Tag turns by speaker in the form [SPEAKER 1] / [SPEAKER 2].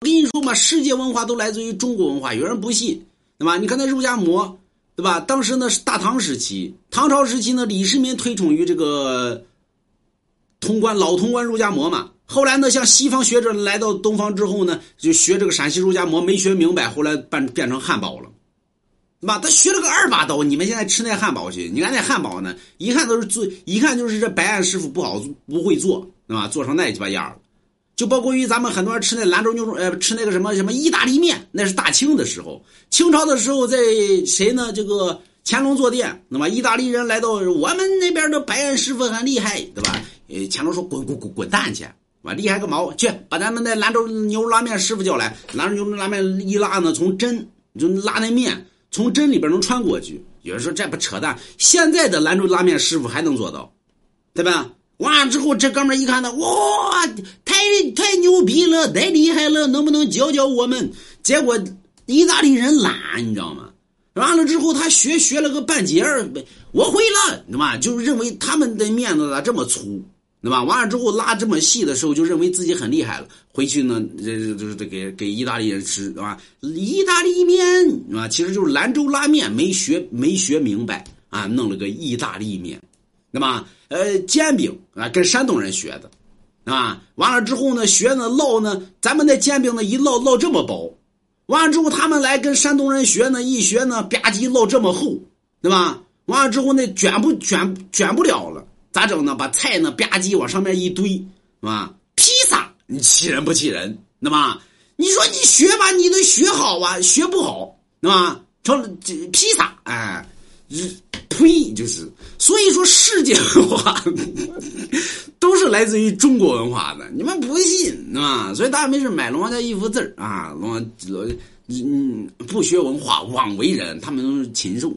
[SPEAKER 1] 我跟你说嘛，世界文化都来自于中国文化，有人不信，对吧？你看那肉夹馍，对吧？当时呢是大唐时期，唐朝时期呢，李世民推崇于这个潼关老潼关肉夹馍嘛。后来呢，像西方学者来到东方之后呢，就学这个陕西肉夹馍，没学明白，后来变变成汉堡了，对吧？他学了个二把刀。你们现在吃那汉堡去，你看那汉堡呢，一看都是做，一看就是这白案师傅不好不会做，对吧？做成那鸡巴样了。就包括于咱们很多人吃那兰州牛肉，呃，吃那个什么什么意大利面，那是大清的时候，清朝的时候，在谁呢？这个乾隆坐殿，那么意大利人来到我们那边的白人师傅很厉害，对吧？呃，乾隆说滚滚滚滚蛋去，吧？厉害个毛！去把咱们那兰州牛肉拉面师傅叫来，兰州牛肉拉面一拉呢，从针就拉那面从针里边能穿过去。有人说这不扯淡，现在的兰州拉面师傅还能做到，对吧？完之后，这哥们一看呢，哇，太太牛逼了，太厉害了，能不能教教我们？结果意大利人懒，你知道吗？完了之后，他学学了个半截儿，我会了，对吧？就认为他们的面子咋这么粗，对吧？完了之后拉这么细的时候，就认为自己很厉害了。回去呢，这这这给给意大利人吃，是吧？意大利面，啊，其实就是兰州拉面，没学没学明白啊，弄了个意大利面。对吧？呃，煎饼啊，跟山东人学的，啊，完了之后呢，学呢烙呢，咱们那煎饼呢一烙烙这么薄，完了之后他们来跟山东人学呢，一学呢吧唧烙这么厚，对吧？完了之后那卷不卷卷不了了，咋整呢？把菜呢吧唧往上面一堆，是吧？披萨，你气人不气人？对吧？你说你学吧，你得学好啊，学不好，对吧？成披萨，哎。呸！就是，所以说世界化 来自于中国文化的，你们不信啊？所以大家没事买龙王家一幅字啊，龙王，嗯，不学文化枉为人，他们都是禽兽。